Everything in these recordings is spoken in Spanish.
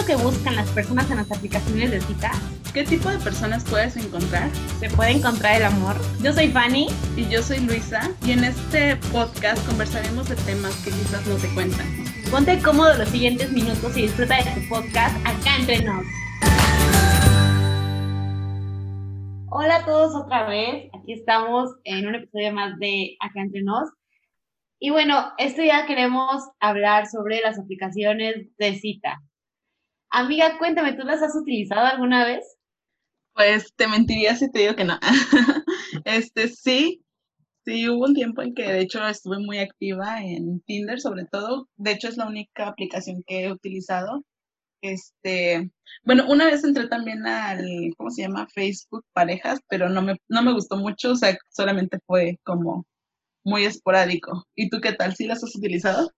lo que buscan las personas en las aplicaciones de cita? ¿Qué tipo de personas puedes encontrar? ¿Se puede encontrar el amor? Yo soy Fanny. Y yo soy Luisa. Y en este podcast conversaremos de temas que quizás no te cuentan. Ponte cómodo los siguientes minutos y disfruta de tu podcast acá entre nos. Hola a todos otra vez. Aquí estamos en un episodio más de Acá entre nos. Y bueno, este día queremos hablar sobre las aplicaciones de cita. Amiga, cuéntame, ¿tú las has utilizado alguna vez? Pues te mentiría si te digo que no. este sí, sí, hubo un tiempo en que de hecho estuve muy activa en Tinder, sobre todo. De hecho, es la única aplicación que he utilizado. Este, bueno, una vez entré también al, ¿cómo se llama? Facebook Parejas, pero no me, no me gustó mucho, o sea, solamente fue como muy esporádico. ¿Y tú qué tal? ¿Sí las has utilizado?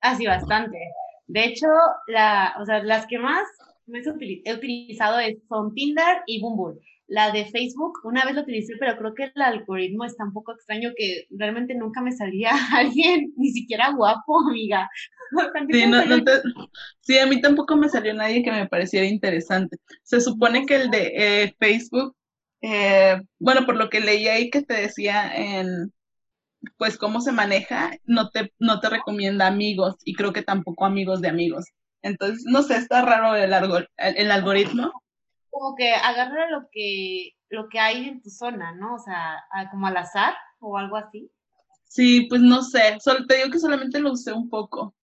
Ah, sí, bastante. De hecho, la, o sea, las que más he utilizado son Tinder y Bumble. La de Facebook, una vez lo utilicé, pero creo que el algoritmo está un poco extraño que realmente nunca me salía alguien, ni siquiera guapo, amiga. Sí, a mí tampoco me salió nadie que me pareciera interesante. Se supone que el de eh, Facebook, eh, bueno, por lo que leí ahí que te decía en, pues cómo se maneja, no te, no te recomienda amigos y creo que tampoco amigos de amigos. Entonces, no sé, está raro el, el algoritmo. Como que agarra lo que, lo que hay en tu zona, ¿no? O sea, como al azar o algo así. Sí, pues no sé, Solo, te digo que solamente lo usé un poco,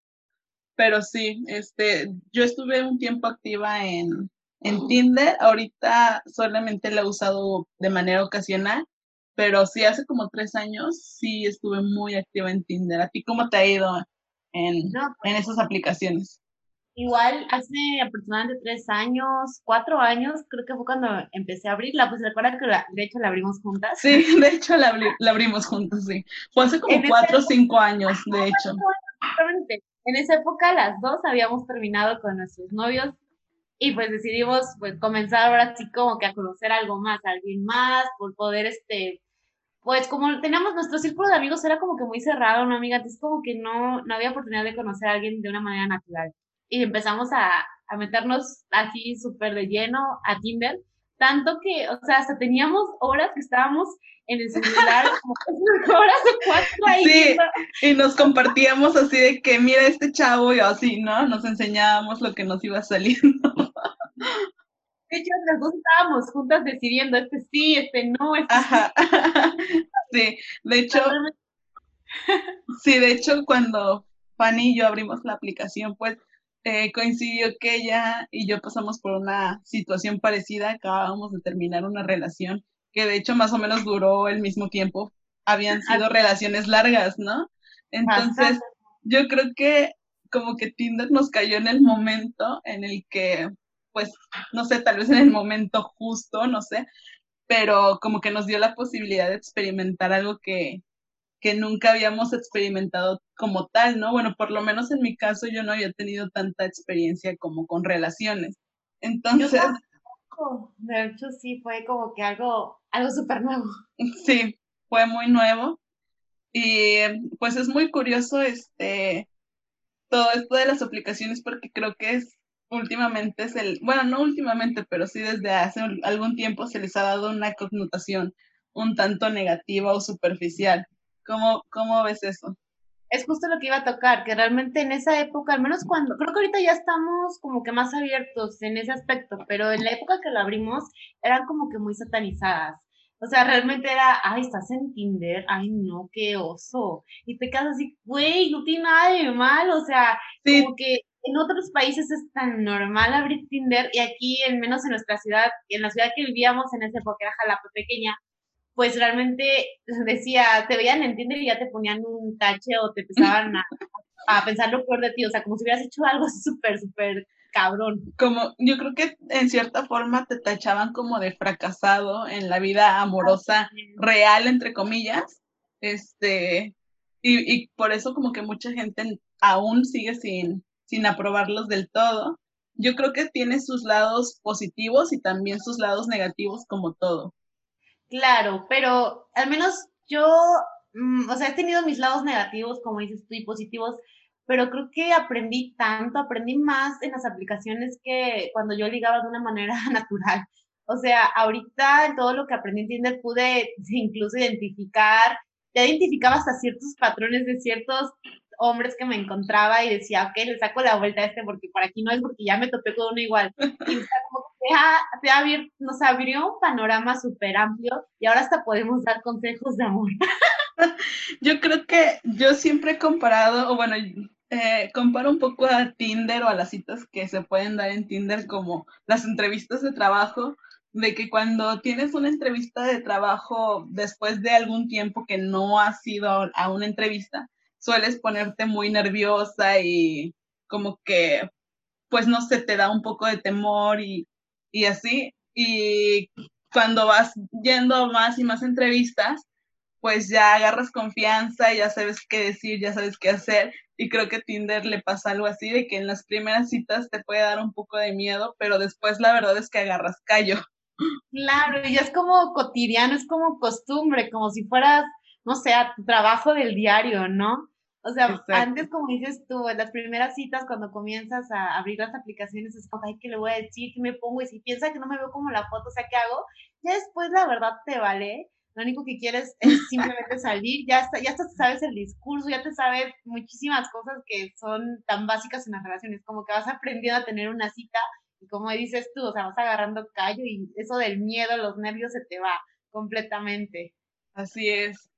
pero sí, este, yo estuve un tiempo activa en, en Tinder, ahorita solamente la he usado de manera ocasional, pero sí, hace como tres años sí estuve muy activa en Tinder. ¿A ti cómo te ha ido en, pues en esas aplicaciones? Igual hace aproximadamente tres años, cuatro años, creo que fue cuando empecé a abrirla. Pues recuerda que de hecho la abrimos juntas. Sí, de hecho la, abrimos juntas, sí. Fue hace como cuatro o cinco años, de hecho. En esa época las dos habíamos terminado con nuestros novios y pues decidimos pues comenzar ahora así como que a conocer algo más, a alguien más, por poder este pues como teníamos nuestro círculo de amigos era como que muy cerrado, ¿no, amiga? Entonces como que no, no había oportunidad de conocer a alguien de una manera natural. Y empezamos a, a meternos así súper de lleno a Tinder, tanto que, o sea, hasta teníamos horas que estábamos en el celular, como horas o cuatro ahí. Sí, y nos compartíamos así de que, mira este chavo y así, ¿no? Nos enseñábamos lo que nos iba saliendo. De hecho, las dos estábamos juntas decidiendo, este sí, este no, este Ajá. sí. de hecho, sí, de hecho, cuando Fanny y yo abrimos la aplicación, pues eh, coincidió que ella y yo pasamos por una situación parecida, acabábamos de terminar una relación que de hecho más o menos duró el mismo tiempo, habían sido relaciones largas, ¿no? Entonces, yo creo que como que Tinder nos cayó en el momento en el que pues, no sé, tal vez en el momento justo, no sé, pero como que nos dio la posibilidad de experimentar algo que, que nunca habíamos experimentado como tal, ¿no? Bueno, por lo menos en mi caso yo no había tenido tanta experiencia como con relaciones. Entonces... De hecho, sí, fue como que algo, algo súper nuevo. Sí, fue muy nuevo. Y pues es muy curioso este todo esto de las aplicaciones porque creo que es últimamente es el, bueno, no últimamente, pero sí desde hace algún tiempo se les ha dado una connotación un tanto negativa o superficial. ¿Cómo, cómo ves eso? Es justo lo que iba a tocar, que realmente en esa época, al menos cuando, creo que ahorita ya estamos como que más abiertos en ese aspecto, pero en la época que lo abrimos eran como que muy satanizadas. O sea, realmente era, ay, estás en Tinder, ay, no, qué oso. Y te quedas así, güey, no tiene nada de mal, o sea, como que en otros países es tan normal abrir Tinder y aquí, en menos en nuestra ciudad, en la ciudad que vivíamos en esa época, era Jalapa pequeña, pues realmente decía, te veían en Tinder y ya te ponían un tache o te empezaban a, a pensar lo peor de ti, o sea, como si hubieras hecho algo súper, súper cabrón. Como, yo creo que en cierta forma te tachaban como de fracasado en la vida amorosa real, entre comillas, este, y, y por eso como que mucha gente aún sigue sin, sin aprobarlos del todo. Yo creo que tiene sus lados positivos y también sus lados negativos como todo. Claro, pero al menos yo, mm, o sea, he tenido mis lados negativos, como dices tú, y positivos, pero creo que aprendí tanto, aprendí más en las aplicaciones que cuando yo ligaba de una manera natural. O sea, ahorita en todo lo que aprendí en Tinder pude incluso identificar, ya identificaba hasta ciertos patrones de ciertos hombres que me encontraba y decía, ok, le saco la vuelta a este porque por aquí no es porque ya me topé con uno igual. Y o como que nos abrió un panorama súper amplio y ahora hasta podemos dar consejos de amor. Yo creo que yo siempre he comparado, o bueno, eh, comparo un poco a Tinder o a las citas que se pueden dar en Tinder como las entrevistas de trabajo, de que cuando tienes una entrevista de trabajo después de algún tiempo que no has ido a una entrevista, sueles ponerte muy nerviosa y como que, pues no sé, te da un poco de temor y, y así. Y cuando vas yendo más y más entrevistas, pues ya agarras confianza, ya sabes qué decir, ya sabes qué hacer. Y creo que Tinder le pasa algo así, de que en las primeras citas te puede dar un poco de miedo, pero después la verdad es que agarras callo. Claro, y es como cotidiano, es como costumbre, como si fueras, no sé, a tu trabajo del diario, ¿no? O sea, antes, como dices tú, en las primeras citas, cuando comienzas a abrir las aplicaciones, es como, ay, ¿qué le voy a decir? ¿Qué me pongo? Y si piensa que no me veo como la foto, o sea, ¿qué hago? Ya después, la verdad, te vale. Lo único que quieres es simplemente salir, ya, está, ya hasta te sabes el discurso, ya te sabes muchísimas cosas que son tan básicas en las relaciones, como que vas aprendiendo a tener una cita y como dices tú, o sea, vas agarrando callo y eso del miedo, los nervios se te va completamente. Así es.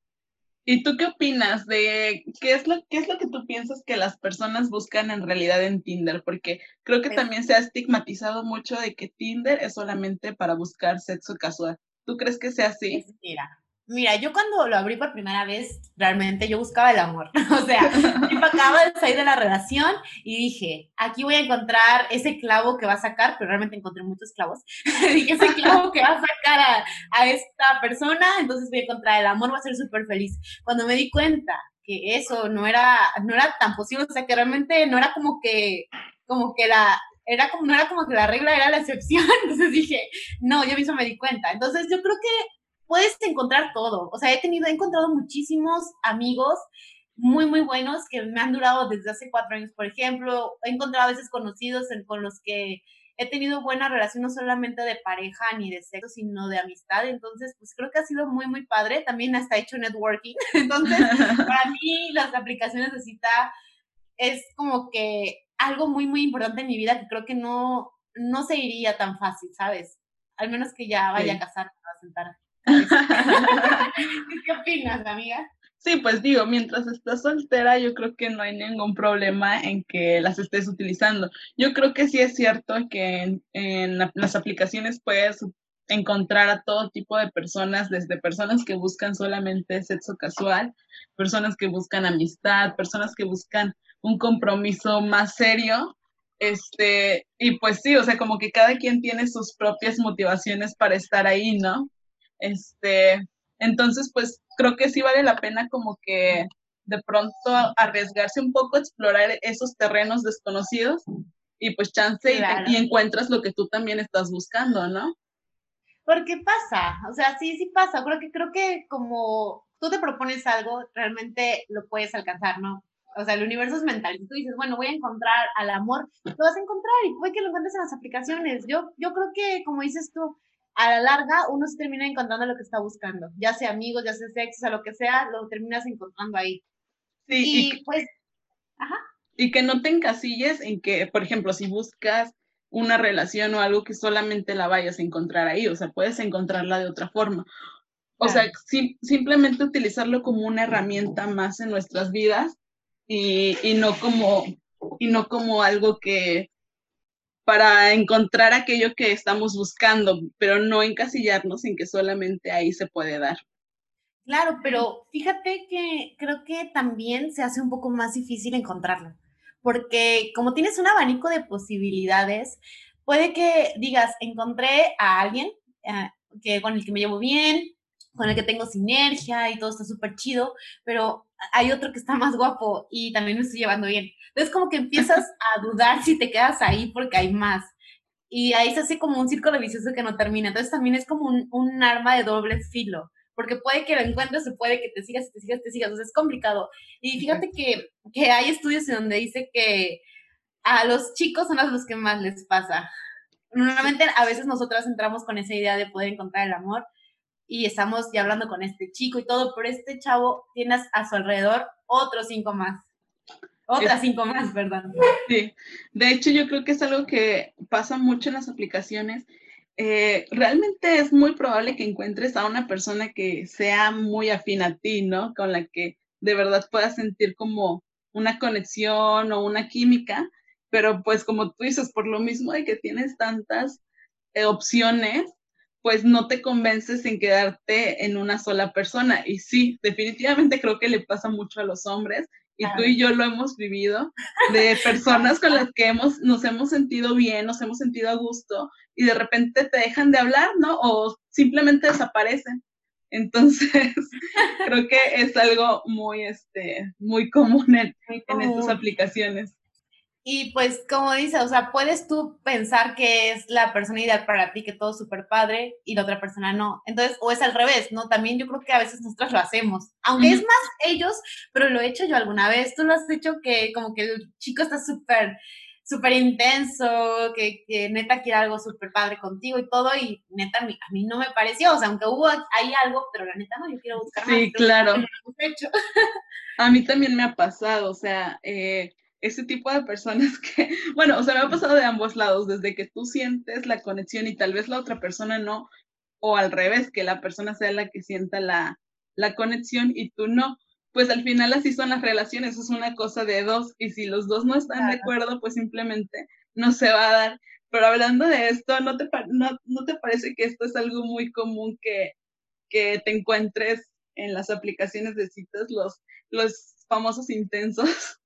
¿Y tú qué opinas de qué es lo qué es lo que tú piensas que las personas buscan en realidad en Tinder? Porque creo que también se ha estigmatizado mucho de que Tinder es solamente para buscar sexo casual. ¿Tú crees que sea así? Mira, Mira, yo cuando lo abrí por primera vez, realmente yo buscaba el amor. O sea, yo acaba de salir de la relación y dije, aquí voy a encontrar ese clavo que va a sacar, pero realmente encontré muchos clavos. dije, ese clavo que va a sacar a, a, esta persona, entonces voy a encontrar el amor, va a ser súper feliz. Cuando me di cuenta que eso no era, no era tan posible, o sea, que realmente no era como que, como que la, era como, no era como que la regla era la excepción, entonces dije, no, yo mismo me di cuenta. Entonces yo creo que puedes encontrar todo. O sea, he tenido, he encontrado muchísimos amigos muy, muy buenos que me han durado desde hace cuatro años, por ejemplo. He encontrado a veces conocidos con los que he tenido buena relación, no solamente de pareja ni de sexo, sino de amistad. Entonces, pues creo que ha sido muy, muy padre. También hasta hecho networking. Entonces, para mí las aplicaciones de cita es como que algo muy, muy importante en mi vida que creo que no, no se iría tan fácil, ¿sabes? Al menos que ya vaya a casar, a sentar ¿Qué opinas, amiga? Sí, pues digo, mientras estás soltera, yo creo que no hay ningún problema en que las estés utilizando. Yo creo que sí es cierto que en, las aplicaciones puedes encontrar a todo tipo de personas, desde personas que buscan solamente sexo casual, personas que buscan amistad, personas que buscan un compromiso más serio. Este, y pues sí, o sea, como que cada quien tiene sus propias motivaciones para estar ahí, ¿no? Este, entonces, pues creo que sí vale la pena como que de pronto arriesgarse un poco, explorar esos terrenos desconocidos y pues chance y, encuentras lo que tú también estás buscando, ¿no? Porque pasa, o sea, sí, sí pasa. Creo que, creo que como tú te propones algo, realmente lo puedes alcanzar, ¿no? O sea, el universo es mental. Si tú dices, bueno, voy a encontrar al amor, lo vas a encontrar y puede que lo encuentres en las aplicaciones. Yo, yo creo que, como dices tú, a la larga uno se termina encontrando lo que está buscando, ya sea amigos, ya sea sexo, o sea, lo que sea, lo terminas encontrando ahí. Sí, y, pues, ajá. Y que no te encasilles en que, por ejemplo, si buscas una relación o algo que solamente la vayas a encontrar ahí, o sea, puedes encontrarla de otra forma. O sea, simplemente utilizarlo como una herramienta más en nuestras vidas y, y, no como y no como algo que para encontrar aquello que estamos buscando, pero no encasillarnos en que solamente ahí se puede dar. Claro, pero fíjate que creo que también se hace un poco más difícil encontrarlo, porque como tienes un abanico de posibilidades, puede que digas, encontré a alguien eh, que, con el que me llevo bien, con el que tengo sinergia y todo está súper chido, pero hay otro que está más guapo y también me estoy llevando bien. Entonces como que empiezas a dudar si te quedas ahí porque hay más. Y ahí se hace como un círculo vicioso que no termina. Entonces también es como un, un arma de doble filo, porque puede que lo encuentres, o puede que te sigas, te sigas, te sigas, o sea, es complicado. Y fíjate que, que hay estudios en donde dice que a los chicos son a los que más les pasa. Normalmente a veces nosotras entramos con esa idea de poder encontrar el amor y estamos ya hablando con este chico y todo, pero este chavo tiene a su alrededor otros cinco más. Otras cinco más, perdón. Sí, de hecho yo creo que es algo que pasa mucho en las aplicaciones. Eh, realmente es muy probable que encuentres a una persona que sea muy afín a ti, ¿no? Con la que de verdad puedas sentir como una conexión o una química, pero pues como tú dices, por lo mismo de que tienes tantas eh, opciones, pues no te convences en quedarte en una sola persona. Y sí, definitivamente creo que le pasa mucho a los hombres y tú y yo lo hemos vivido, de personas con las que hemos, nos hemos sentido bien, nos hemos sentido a gusto, y de repente te dejan de hablar, ¿no? O simplemente desaparecen. Entonces, creo que es algo muy, este, muy común en, en estas aplicaciones. Y pues, como dice, o sea, puedes tú pensar que es la persona ideal para ti, que todo es súper padre, y la otra persona no. Entonces, o es al revés, ¿no? También yo creo que a veces nosotros lo hacemos. Aunque es más ellos, pero lo he hecho yo alguna vez. Tú lo has hecho que como que el chico está súper, súper intenso, que, que, neta quiere algo súper padre contigo y todo, y neta a mí, a mí, no me pareció, o sea, aunque hubo ahí algo, pero la neta no, yo quiero buscar más. Sí, claro. a mí también me ha pasado, o sea, eh ese tipo de personas que, bueno, o sea, me ha pasado de ambos lados, desde que tú sientes la conexión y tal vez la otra persona no, o al revés, que la persona sea la que sienta la, la conexión y tú no. Pues al final así son las relaciones, es una cosa de dos y si los dos no están de acuerdo, pues simplemente no se va a dar. Pero hablando de esto, ¿no te, no, ¿no te parece que esto es algo muy común que, que te encuentres en las aplicaciones de citas, los, los famosos intensos?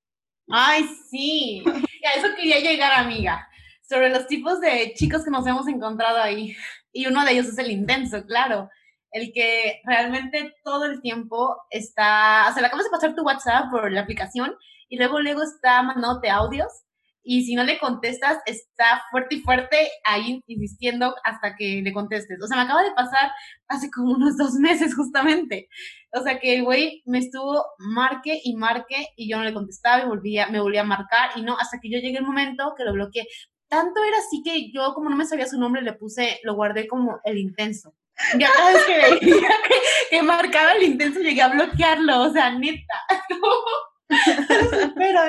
Ay, sí. a eso quería llegar, amiga. Sobre los tipos de chicos que nos hemos encontrado ahí. Y uno de ellos es el intenso, claro. El que realmente todo el tiempo está, o sea, le acabas de pasar tu WhatsApp por la aplicación y luego luego está mandándote audios y si no le contestas, está fuerte y fuerte ahí insistiendo hasta que le contestes. O sea, me acaba de pasar hace como unos dos meses justamente. O sea, que el güey me estuvo marque y marque y yo no le contestaba y volvía, me volvía a marcar y no, hasta que yo llegué el momento que lo bloqueé. Tanto era así que yo, como no me sabía su nombre, le puse, lo guardé como el intenso. Ya cada vez que veía que, marcaba el intenso, llegué a bloquearlo, o sea, neta. Pero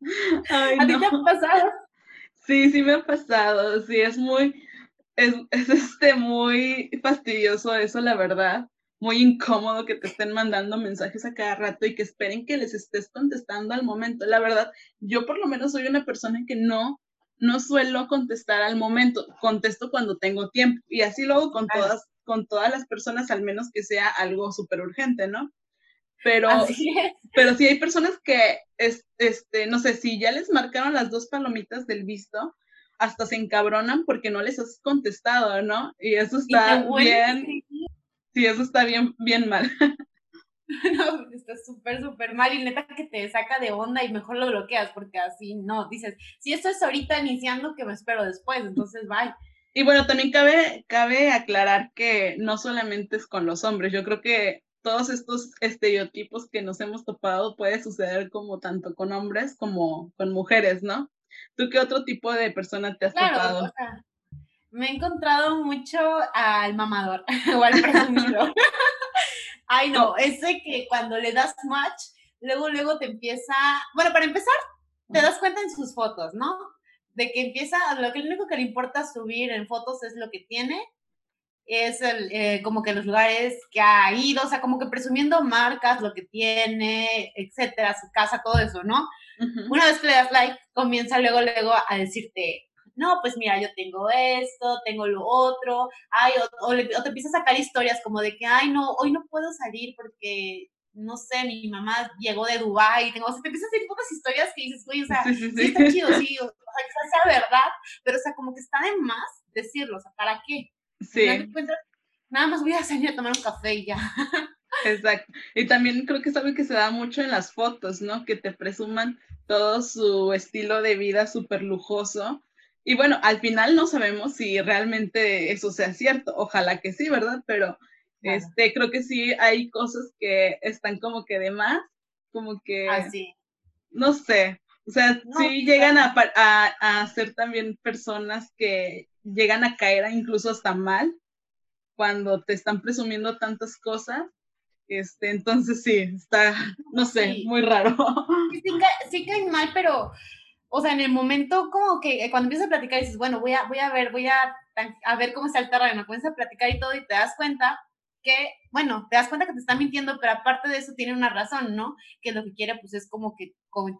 es, ¿A ti te ha pasado? Sí, sí me ha pasado. Sí, es muy, es, este, muy fastidioso eso, la verdad. Muy incómodo que te estén mandando mensajes a cada rato y que esperen que les estés contestando al momento. La verdad, yo por lo menos soy una persona que no, no suelo contestar al momento. Contesto cuando tengo tiempo y así lo hago con todas, con todas las personas, al menos que sea algo súper urgente, ¿no? Pero, pero sí hay personas que, este, no sé, si ya les marcaron las dos palomitas del visto, hasta se encabronan porque no les has contestado, ¿no? Y eso está bien, sí, eso está bien, bien mal. No, está súper, súper mal y neta que te saca de onda y mejor lo bloqueas porque así no, dices, si esto es ahorita iniciando, que me espero después, entonces bye. Y bueno, también cabe, cabe aclarar que no solamente es con los hombres, yo creo que todos estos estereotipos que nos hemos topado puede suceder como tanto con hombres como con mujeres, ¿no? ¿Tú qué otro tipo de persona te has topado? O sea, me he encontrado mucho al mamador o al presumido. Ay, no, ese que cuando le das match, luego, luego te empieza, bueno, para empezar, te das cuenta en sus fotos, ¿no? De que empieza, lo que lo único que le importa subir en fotos es lo que tiene es el, eh, como que los lugares que ha ido, o sea, como que presumiendo marcas, lo que tiene, etcétera, su casa, todo eso, ¿no? Una vez que le das like, comienza luego, luego a decirte, no, pues mira, yo tengo esto, tengo lo otro, ay, o, te empieza a sacar historias como de que, ay, no, hoy no puedo salir porque, no sé, mi mamá llegó de Dubái, tengo, o sea, te empiezas a decir pocas historias que dices, güey, o sea, sí, está chido, sí, o sea, quizás sea verdad, pero, o sea, como que está de más decirlo, o sea, ¿para qué? Sí. nada más voy a salir a tomar un café y ya. Exacto. Y también creo que es algo que se da mucho en las fotos, ¿no? Que te presuman todo su estilo de vida súper lujoso. Y bueno, al final no sabemos si realmente eso sea cierto. Ojalá que sí, ¿verdad? Pero Este, creo que sí hay cosas que están como que de más, como que... Así. Ah, no sé, o sea, sí llegan a, a, ser también personas que llegan a caer incluso hasta mal cuando te están presumiendo tantas cosas. Este, entonces sí, está, no sé, muy raro. Sí, sí, caen mal, pero, o sea, en el momento como que cuando empiezas a platicar dices, bueno, voy a, voy a ver, voy a, a ver cómo está el terreno, comienzas a platicar y todo y te das cuenta que, bueno, te das cuenta que te están mintiendo, pero aparte de eso tiene una razón, ¿no? Que lo que quiere pues es como que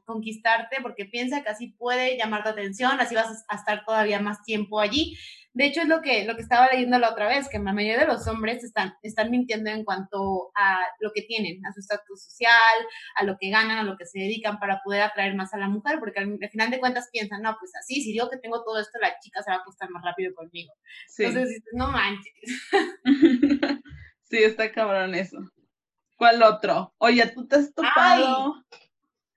conquistarte porque piensa que así puede llamar tu atención, así vas a estar todavía más tiempo allí. De hecho, es lo que, lo que estaba leyendo la otra vez, que la mayoría de los hombres están, están mintiendo en cuanto a lo que tienen, a su estatus social, a lo que ganan, a lo que se dedican para poder atraer más a la mujer, porque al, final de cuentas piensan, no, pues así, si digo que tengo todo esto, la chica se va a acostar más rápido conmigo. Entonces, no manches. Sí, está cabrón eso. ¿Cuál otro? Oye, tú te has topado.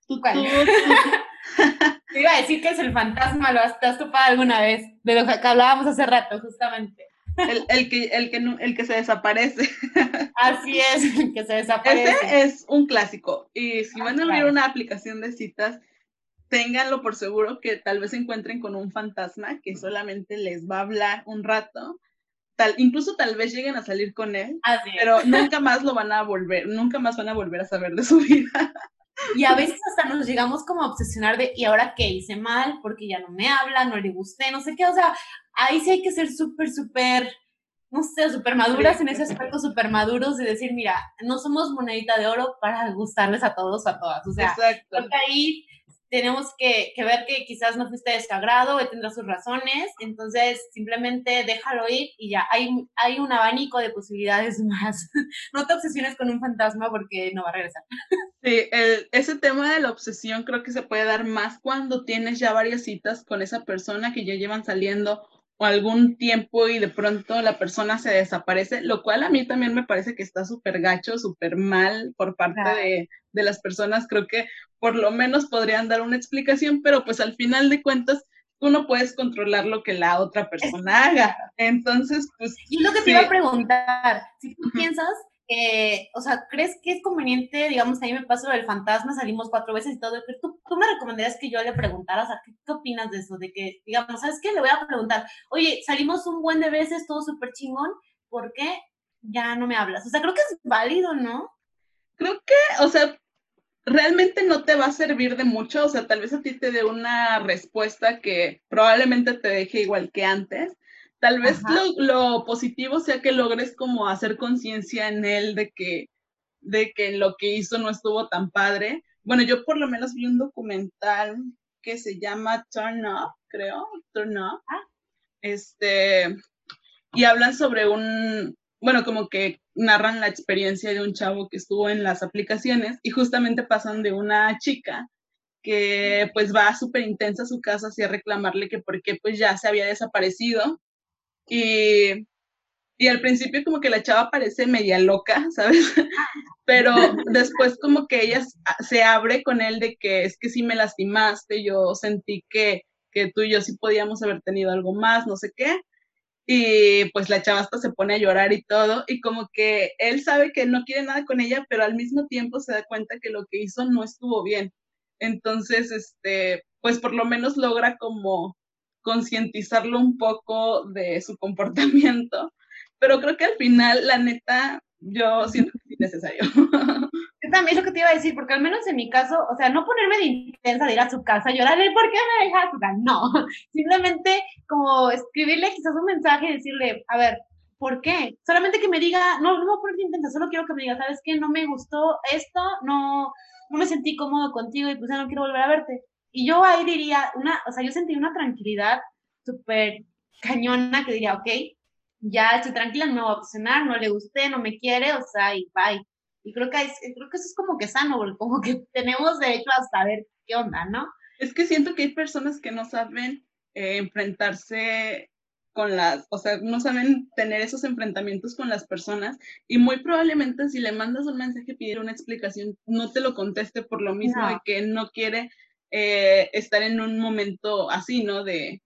¿Tú, ¿Cuál? Te iba a decir que es el fantasma, ¿lo has, te has topado alguna vez? De lo que hablábamos hace rato, justamente. El, el, que, el, que, el que se desaparece. Así es, el que se desaparece. Ese es un clásico. Y si van a abrir una aplicación de citas, ténganlo por seguro que tal vez se encuentren con un fantasma que solamente les va a hablar un rato tal, incluso tal vez lleguen a salir con él, pero nunca más lo van a volver, nunca más van a volver a saber de su vida. Y a veces hasta nos llegamos como a obsesionar de, ¿y ahora qué hice mal? Porque ya no me habla, no le gusté, no sé qué, o sea, ahí sí hay que ser súper, súper, no sé, súper maduras en ese aspecto, súper maduros de decir, mira, no somos monedita de oro para gustarles a todos, a todas, o sea, Exacto. ahí tenemos que, ver que quizás no fuiste de él tendrá sus razones, entonces simplemente déjalo ir y ya, hay, hay un abanico de posibilidades más. no te obsesiones con un fantasma porque no va a regresar. Sí, ese tema de la obsesión creo que se puede dar más cuando tienes ya varias citas con esa persona que ya llevan saliendo o algún tiempo y de pronto la persona se desaparece, lo cual a mí también me parece que está súper gacho, súper mal por parte de, de, las personas. Creo que por lo menos podrían dar una explicación, pero pues al final de cuentas tú no puedes controlar lo que la otra persona haga. Entonces, pues... Y lo que te iba a preguntar, si tú piensas eh, o sea, ¿crees que es conveniente, digamos, a mí me pasó del fantasma, salimos cuatro veces y todo, ¿tú, tú me recomendarías que yo le preguntara, o sea, ¿qué, ¿qué, opinas de eso? De que, digamos, ¿sabes qué? Le voy a preguntar, oye, salimos un buen de veces, todo súper chingón, ¿por qué ya no me hablas? O sea, creo que es válido, ¿no? Creo que, o sea, realmente no te va a servir de mucho, o sea, tal vez a ti te dé una respuesta que probablemente te deje igual que antes, Tal vez lo, positivo sea que logres como hacer conciencia en él de que, de que lo que hizo no estuvo tan padre. Bueno, yo por lo menos vi un documental que se llama Turn Up, creo, Turn Up. Ah. Este, y hablan sobre un, bueno, como que narran la experiencia de un chavo que estuvo en las aplicaciones y justamente pasan de una chica que pues va súper intensa a su casa así a reclamarle que porque pues ya se había desaparecido y, y al principio como que la chava parece media loca, ¿sabes? Pero después como que ella se abre con él de que es que sí me lastimaste, yo sentí que, que tú y yo sí podíamos haber tenido algo más, no sé qué. Y pues la chava hasta se pone a llorar y todo, y como que él sabe que no quiere nada con ella, pero al mismo tiempo se da cuenta que lo que hizo no estuvo bien. Entonces, este, pues por lo menos logra como concientizarlo un poco de su comportamiento, pero creo que al final, la neta, yo siento que es necesario. Yo también es lo que te iba a decir, porque al menos en mi caso, o sea, no ponerme de intensa de ir a su casa, llorarle, ¿por qué me dejas? O sea, no, simplemente como escribirle quizás un mensaje y decirle, a ver, ¿por qué? Solamente que me diga, no, no me voy a poner de intensa, solo quiero que me diga, ¿sabes qué? No me gustó esto, no, no me sentí cómodo contigo y pues ya no quiero volver a verte. Y yo ahí diría, una, o sea, yo sentí una tranquilidad súper cañona que diría, ok, ya estoy tranquila, no me voy a obsesionar, no le gusté, no me quiere, o sea, y bye. Y creo que, creo que eso es como que sano, porque como que tenemos derecho a saber qué onda, ¿no? Es que siento que hay personas que no saben eh, enfrentarse con las, o sea, no saben tener esos enfrentamientos con las personas y muy probablemente si le mandas un mensaje pedir una explicación, no te lo conteste por lo mismo de que no quiere eh, estar en un momento así, ¿no? De,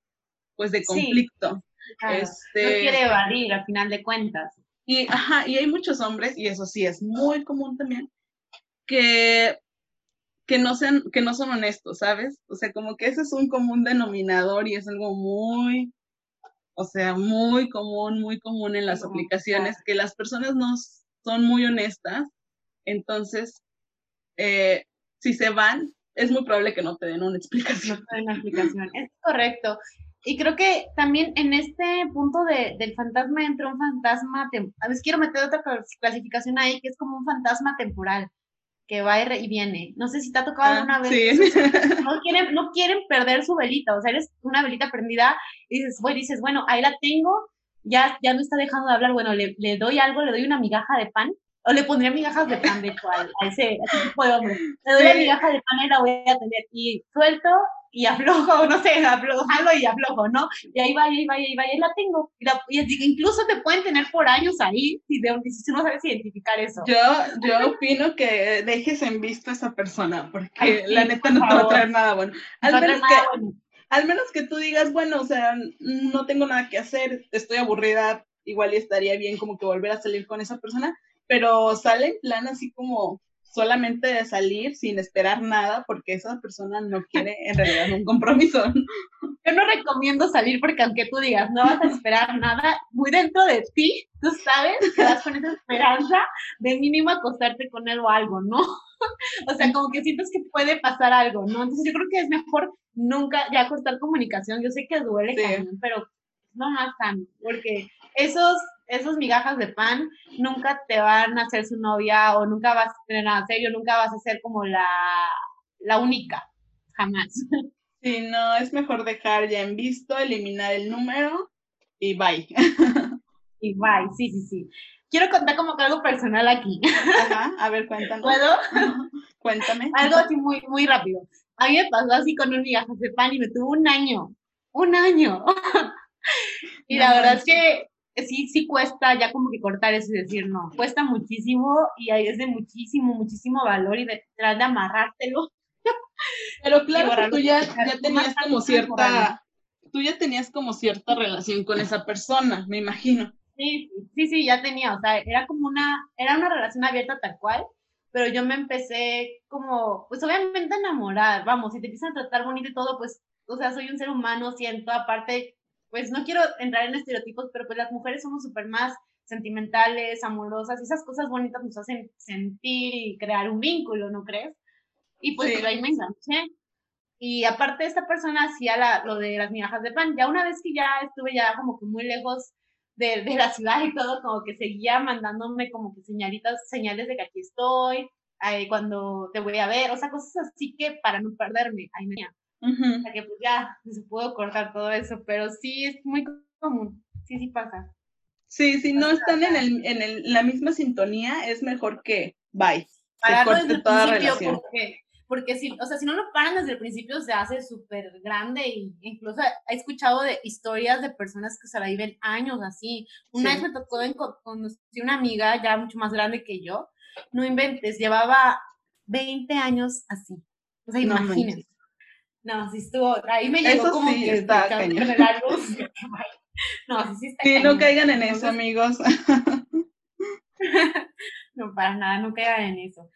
pues, de conflicto. Este... No quiere evadir, al final de cuentas. Y, ajá, y hay muchos hombres, y eso sí es muy común también, que, que, no sean, que no son honestos, ¿sabes? O sea, como que ese es un común denominador y es algo muy, o sea, muy común, muy común en las aplicaciones, que las personas no son muy honestas, entonces, eh, si se van, es muy probable que no te den una explicación. No te den una explicación, es correcto. Y creo que también en este punto de, del fantasma entra un fantasma, a veces quiero meter otra clasificación ahí, que es como un fantasma temporal, que va y viene. No sé si te ha tocado ah, alguna vez. Sí. No quieren, no quieren perder su velita, o sea, eres una velita prendida y dices, bueno, dices, bueno, ahí la tengo, ya, ya no está dejando de hablar, bueno, le, le doy algo, le doy una migaja de pan, o le pondría migajas de pan, de hecho, a, ese, tipo de hombre. Le doy una migaja de pan y la voy a tener. Y suelto y aflojo, no sé, aflojo y aflojo, ¿no? Y ahí va, y ahí va, y ahí va, y ahí la tengo. Y, la, incluso te pueden tener por años ahí si, de, si no sabes identificar eso. Yo, yo opino que dejes en visto a esa persona, porque la neta no te va a traer nada bueno. Al menos que, Al menos que tú digas, bueno, o sea, no tengo nada que hacer, estoy aburrida, igual estaría bien como que volver a salir con esa persona, pero sale en plan así como solamente de salir sin esperar nada porque esa persona no quiere en realidad un compromiso. Yo no recomiendo salir porque aunque tú digas no vas a esperar nada, muy dentro de ti, tú sabes que vas con esa esperanza de mínimo acostarte con él o algo, ¿no? O sea, como que sientes que puede pasar algo, ¿no? Entonces yo creo que es mejor nunca ya cortar comunicación. Yo sé que duele, pero no más tan, porque esos esos migajas de pan nunca te van a hacer su novia o nunca vas a tener nada serio, nunca vas a ser como la, la única, jamás. Sí, no, es mejor dejar ya en visto, eliminar el número y bye. Y bye, sí, sí, sí. Quiero contar como que algo personal aquí. Ajá, a ver, cuéntame. ¿Puedo? Cuéntame. Algo así muy, muy rápido. A mí me pasó así con un migajas de pan y me tuvo un año. Un año. y la verdad es que sí, sí cuesta ya como que cortar eso y decir no, cuesta muchísimo y ahí es de muchísimo, muchísimo valor y detrás de amarrártelo. Pero claro, tú ya, ya tenías como cierta, tú ya tenías como cierta relación con esa persona, me imagino. Sí, sí, sí, ya tenía, o sea, era como una, era una relación abierta tal cual, pero yo me empecé como, pues obviamente a enamorar, vamos, si te empiezan a tratar bonito y todo, pues, o sea, soy un ser humano, siento, aparte, pues no quiero entrar en estereotipos, pero pues las mujeres somos súper más sentimentales, amorosas, y esas cosas bonitas nos hacen sentir y crear un vínculo, ¿no crees? Y pues ahí me enganché. Y aparte esta persona hacía la, lo de las migajas de pan. Ya una vez que ya estuve ya como que muy lejos de, de, la ciudad y todo, como que seguía mandándome como que señalitas, señales de que aquí estoy, ahí cuando te voy a ver, o sea, cosas así que para no perderme, ahí me o sea que pues ya se pudo cortar todo eso, pero sí es muy común, sí, sí pasa. Sí, si no están en, el, en el, la misma sintonía, es mejor que bye. Para corte toda relación. Porque, porque si, o sea, si no lo paran desde el principio, se hace súper grande y incluso he escuchado de historias de personas que se la viven años así. Una vez me tocó conocer una amiga ya mucho más grande que yo, no inventes, llevaba 20 años así. O sea, imagínense. No, sí estuvo, ahí me llegó como que está No, sí, está Sí, no caigan en eso, amigos. no, para nada, no caigan en eso.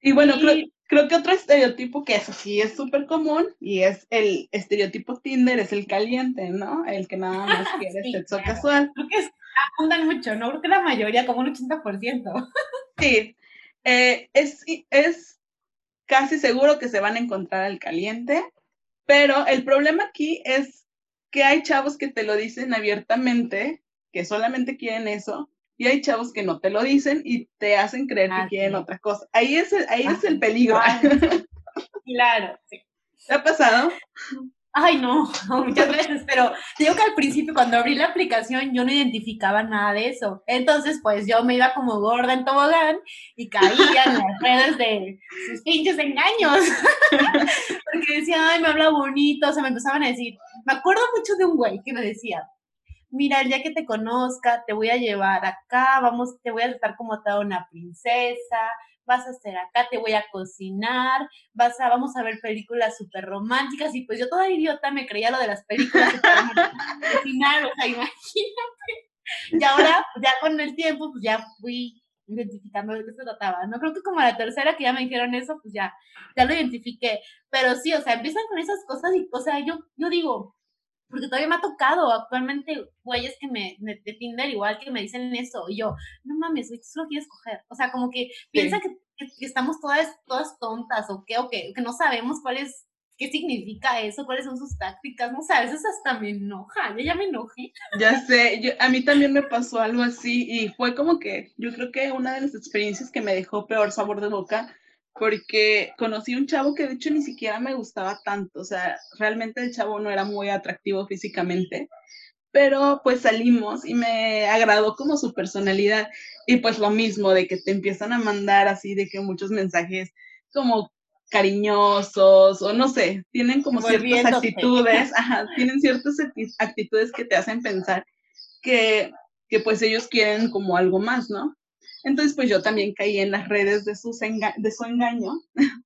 Y bueno, Creo, creo, que otro estereotipo que eso sí es súper común y es el estereotipo Tinder, es el caliente, ¿no? El que nada más quiere sexo casual. Creo que abundan mucho, ¿no? Creo que la mayoría, como un 80%. sí, eh, es, es casi seguro que se van a encontrar al caliente pero el problema aquí es que hay chavos que te lo dicen abiertamente, que solamente quieren eso, y hay chavos que no te lo dicen y te hacen creer que quieren otra cosa. Ahí es el, ahí es el peligro. Claro, sí. ¿Te ha pasado? Ay, no, muchas veces, pero digo que al principio cuando abrí la aplicación yo no identificaba nada de eso. Entonces, pues yo me iba como gorda en tobogán y caía en las redes de sus pinches engaños. Porque decía, ay, me habla bonito, o sea, me empezaban a decir, me acuerdo mucho de un güey que me decía, mira, el día que te conozca, te voy a llevar acá, vamos, te voy a tratar como toda una princesa, vas a hacer acá, te voy a cocinar, vas a, vamos a ver películas súper románticas, y pues yo toda idiota me creía lo de las películas cocinar, o sea, imagínate. Y ahora, ya con el tiempo, pues ya fui identificando de qué se trataba, ¿no? Creo que como la tercera que ya me dijeron eso, pues ya, ya lo identifiqué. Pero sí, o sea, empiezan con esas cosas y, o sea, yo, yo digo, porque todavía me ha tocado actualmente güeyes que me, de Tinder igual que me dicen eso, y yo, no mames, güey, tú solo quieres coger. O sea, como que piensa que, que, estamos todas, todas tontas o qué, o que, que no sabemos cuál es qué significa eso, cuáles son sus tácticas, no sé, a veces hasta me enoja, yo ya me enojé. Ya sé, yo, a mí también me pasó algo así y fue como que yo creo que una de las experiencias que me dejó peor sabor de boca porque conocí un chavo que de hecho ni siquiera me gustaba tanto, o sea, realmente el chavo no era muy atractivo físicamente, pero pues salimos y me agradó como su personalidad y pues lo mismo de que te empiezan a mandar así de que muchos mensajes como cariñosos o no sé, tienen como ciertas actitudes, ajá, tienen ciertas actitudes que te hacen pensar que, que pues ellos quieren como algo más, ¿no? Entonces pues yo también caí en las redes de, sus de su engaño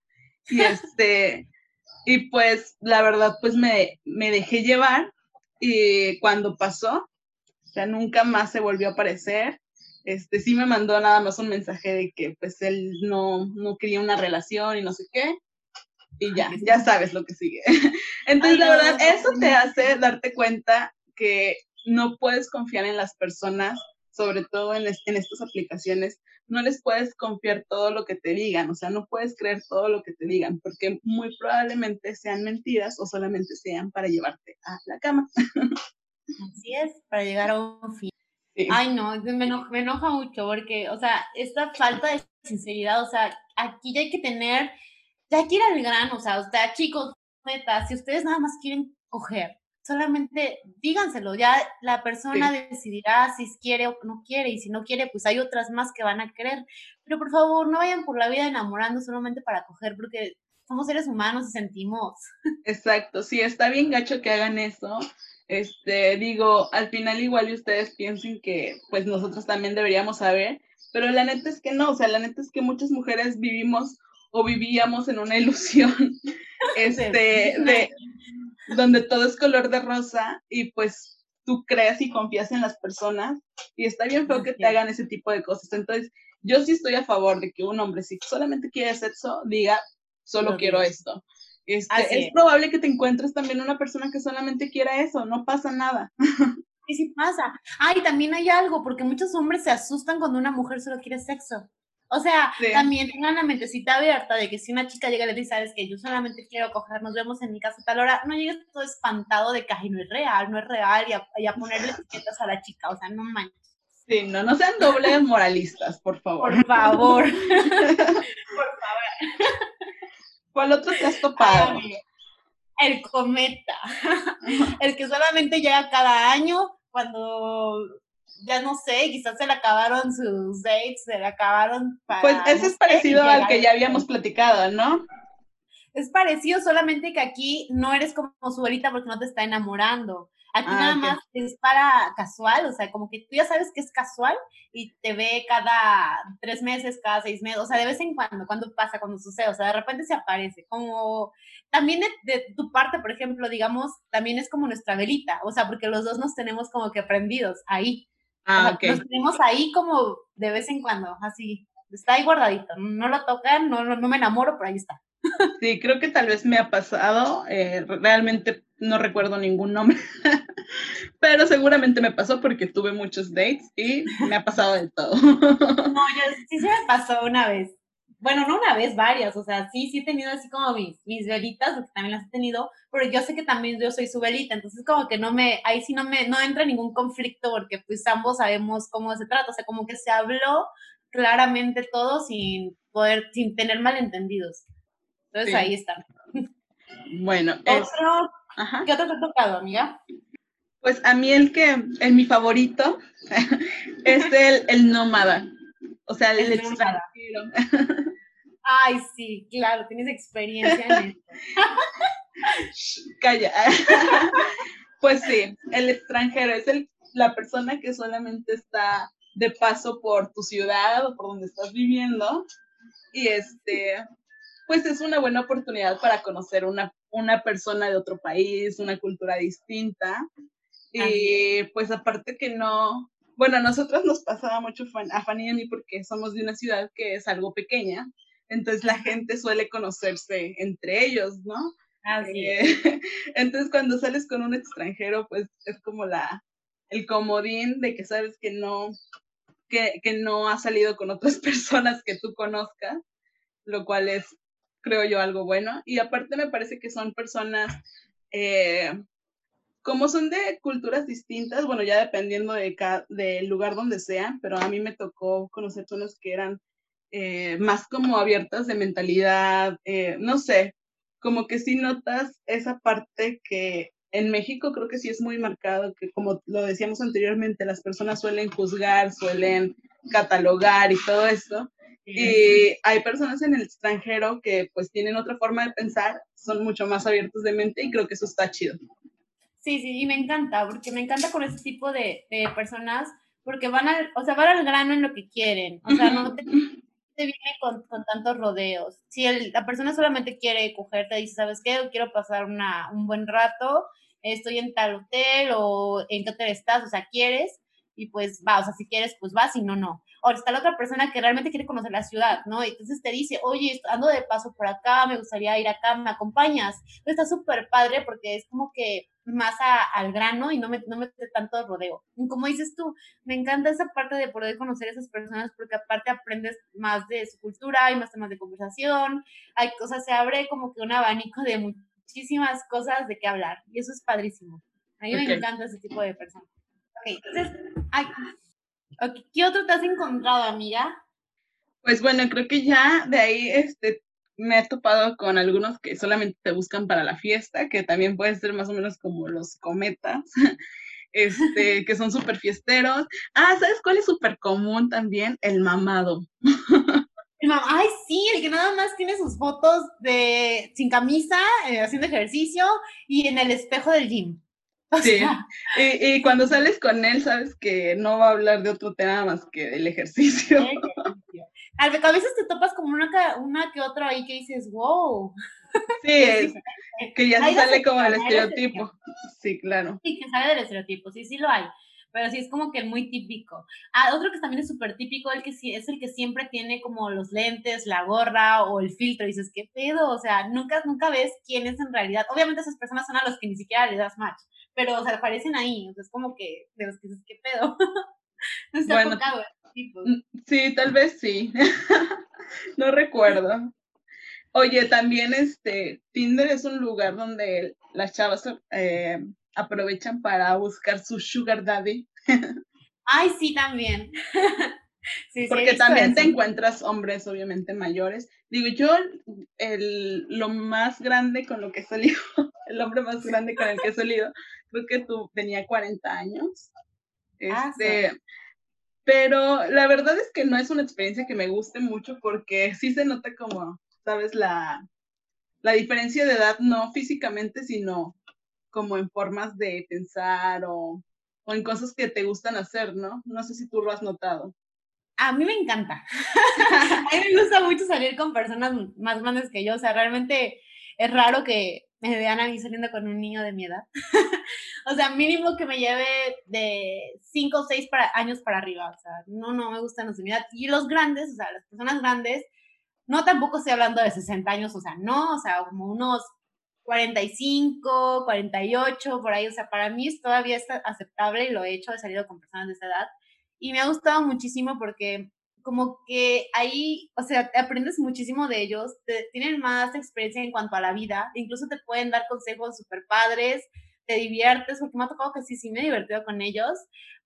y este, y pues la verdad pues me, me dejé llevar y cuando pasó, o sea, nunca más se volvió a aparecer este, sí me mandó nada más un mensaje de que pues él no, no quería una relación y no sé qué. Y ya, ya sabes lo que sigue. Entonces, la verdad, eso te hace darte cuenta que no puedes confiar en las personas, sobre todo en, en estas aplicaciones, no les puedes confiar todo lo que te digan, o sea, no puedes creer todo lo que te digan, porque muy probablemente sean mentiras o solamente sean para llevarte a la cama. Así es, para llegar a un fin. Ay, no, me enoja, me enoja mucho porque, o sea, esta falta de sinceridad, o sea, aquí ya hay que tener, ya hay que ir al grano, o sea, o sea, chicos, neta, si ustedes nada más quieren coger, solamente díganselo, ya la persona decidirá si quiere o no quiere, y si no quiere, pues hay otras más que van a querer, pero por favor, no vayan por la vida enamorando solamente para coger, porque somos seres humanos y sentimos. Exacto, sí, está bien gacho que hagan eso, este, digo, al final igual y ustedes piensen que pues nosotros también deberíamos saber, pero la neta es que no, o sea, la neta es que muchas mujeres vivimos o vivíamos en una ilusión, este, de, donde todo es color de rosa y pues tú crees y confías en las personas y está bien feo que te hagan ese tipo de cosas. Entonces, yo sí estoy a favor de que un hombre, si solamente quiere sexo, diga, solo quiero esto. Este, es, probable que te encuentres también una persona que solamente quiera eso, no pasa nada. Sí, sí pasa. Ay, también hay algo, porque muchos hombres se asustan cuando una mujer solo quiere sexo. O sea, también tengan la mentecita abierta de que si una chica llega y le dice, sabes que yo solamente quiero coger, nos vemos en mi casa a tal hora, no llegues todo espantado de que Ay, no es real, no es real, y a, ponerle etiquetas a la chica, o sea, no manches. Sí, no, no sean dobles moralistas, por favor. Por favor. por favor. ¿Cuál otro te has topado? el cometa. el que solamente llega cada año cuando ya no sé, quizás se le acabaron sus dates, se le acabaron para, Pues ese es parecido al que ya habíamos platicado, ¿no? Es parecido, solamente que aquí no eres como su abuelita porque no te está enamorando. Aquí ah, nada más es para casual, o sea, como que tú ya sabes que es casual y te ve cada tres meses, cada seis meses, o sea, de vez en cuando, cuando pasa, cuando sucede, o sea, de repente se aparece, como también de, tu parte, por ejemplo, digamos, también es como nuestra velita, o sea, porque los dos nos tenemos como que prendidos ahí. Ah, Nos tenemos ahí como de vez en cuando, así, está ahí guardadito, no lo tocan, no, no, no me enamoro, pero ahí está. Sí, creo que tal vez me ha pasado, eh, realmente no recuerdo ningún nombre, pero seguramente me pasó porque tuve muchos dates y me ha pasado de todo. No, yo sí se me pasó una vez. Bueno, no una vez, varias, o sea, sí, sí he tenido así como mis, mis velitas, porque también las he tenido, pero yo sé que también yo soy su velita, entonces como que no me, ahí sí no me, no entra ningún conflicto porque pues ambos sabemos cómo se trata, o sea, como que se habló claramente todo sin poder, sin tener malentendidos. Entonces ahí está. Bueno, otro, ¿qué otro te ha tocado, amiga? Pues a mí el que, el mi favorito, es el, el nómada. O sea, el, extranjero. Ay, sí, claro, tienes experiencia en esto. Calla. pues sí, el extranjero es el, la persona que solamente está de paso por tu ciudad o por donde estás viviendo y este pues es una buena oportunidad para conocer una, una persona de otro país, una cultura distinta. Y pues aparte que no, bueno, a nosotros nos pasaba mucho a Fanny y a mí porque somos de una ciudad que es algo pequeña, entonces la gente suele conocerse entre ellos, ¿no? Así eh, entonces cuando sales con un extranjero, pues es como la, el comodín de que sabes que no, que, que no ha salido con otras personas que tú conozcas, lo cual es, creo yo, algo bueno. Y aparte me parece que son personas eh, como son de culturas distintas, bueno, ya dependiendo de del lugar donde sean, pero a mí me tocó conocer personas que eran eh, más como abiertas de mentalidad, eh, no sé, como que sí notas esa parte que en México creo que sí es muy marcado, que como lo decíamos anteriormente, las personas suelen juzgar, suelen catalogar y todo eso. Y hay personas en el extranjero que pues tienen otra forma de pensar, son mucho más abiertos de mente y creo que eso está chido. Sí, sí, y me encanta, porque me encanta con ese tipo de, de personas, porque van al, o sea, van al grano en lo que quieren, o sea, no te, viene con, con, tantos rodeos. Si el, la persona solamente quiere cogerte, dice, ¿sabes qué? quiero pasar una, un buen rato, estoy en tal hotel o en qué hotel estás, o sea, quieres, y pues va, o sea, si quieres, pues vas, si no, no. O está la otra persona que realmente quiere conocer la ciudad, ¿no? Y entonces te dice, oye, ando de paso por acá, me gustaría ir acá, ¿me acompañas? Pues está súper padre porque es como que más al grano y no me, no me tanto rodeo. Y como dices tú, me encanta esa parte de poder conocer a esas personas porque aparte aprendes más de su cultura, hay más temas de conversación, hay cosas, se abre como que un abanico de muchísimas cosas de qué hablar y eso es padrísimo. A mí me encanta ese tipo de personas. Ok, entonces, ¿qué otro te has encontrado, amiga? Pues bueno, creo que ya de ahí este, me he topado con algunos que solamente te buscan para la fiesta, que también pueden ser más o menos como los cometas, este, que son súper fiesteros. Ah, ¿sabes cuál es súper común también? El mamado. Ay, sí, el que nada más tiene sus fotos de sin camisa, eh, haciendo ejercicio y en el espejo del gym. sí. Y, cuando sales con él, sabes que no va a hablar de otro tema más que del ejercicio. A veces te topas como una, una que otra ahí que dices, wow. Sí, que ya se sale como el estereotipo. Sí, claro. Sí, que sale del estereotipo, sí, sí lo hay. Pero sí es como que muy típico. Ah, otro que también es súper típico, el que es el que siempre tiene como los lentes, la gorra o el filtro. Y dices, ¿qué pedo? O sea, nunca, nunca ves quién es en realidad. Obviamente esas personas son a los que ni siquiera les das match pero, o sea, aparecen ahí, o sea, es como que, de los que dices, ¿qué pedo? no está bueno, Sí, tal vez sí. no recuerdo. Oye, también este, Tinder es un lugar donde las chavas eh, aprovechan para buscar su sugar daddy. Ay, sí, también. sí, Porque también te encuentras hombres, obviamente, mayores. Digo, yo, el, lo más grande con lo que he salido, el hombre más grande con el que he salido, creo que tú tenía 40 años. Ah, este, pero la verdad es que no es una experiencia que me guste mucho porque sí se nota como, sabes, la, la diferencia de edad, no físicamente, sino como en formas de pensar o, o en cosas que te gustan hacer, ¿no? No sé si tú lo has notado. A mí me encanta. a mí me gusta mucho salir con personas más grandes que yo. O sea, realmente es raro que me vean a mí saliendo con un niño de mi edad. o sea, mínimo que me lleve de 5 o 6 años para arriba. O sea, no, no me gustan los de mi edad. Y los grandes, o sea, las personas grandes, no tampoco estoy hablando de 60 años, o sea, no, o sea, como unos 45, 48, por ahí. O sea, para mí todavía es aceptable y lo he hecho, he salido con personas de esa edad. Y me ha gustado muchísimo porque como que ahí, o sea, te aprendes muchísimo de ellos, tienen más experiencia en cuanto a la vida, incluso te pueden dar consejos súper padres, te diviertes, porque me ha tocado que sí, sí me he divertido con ellos,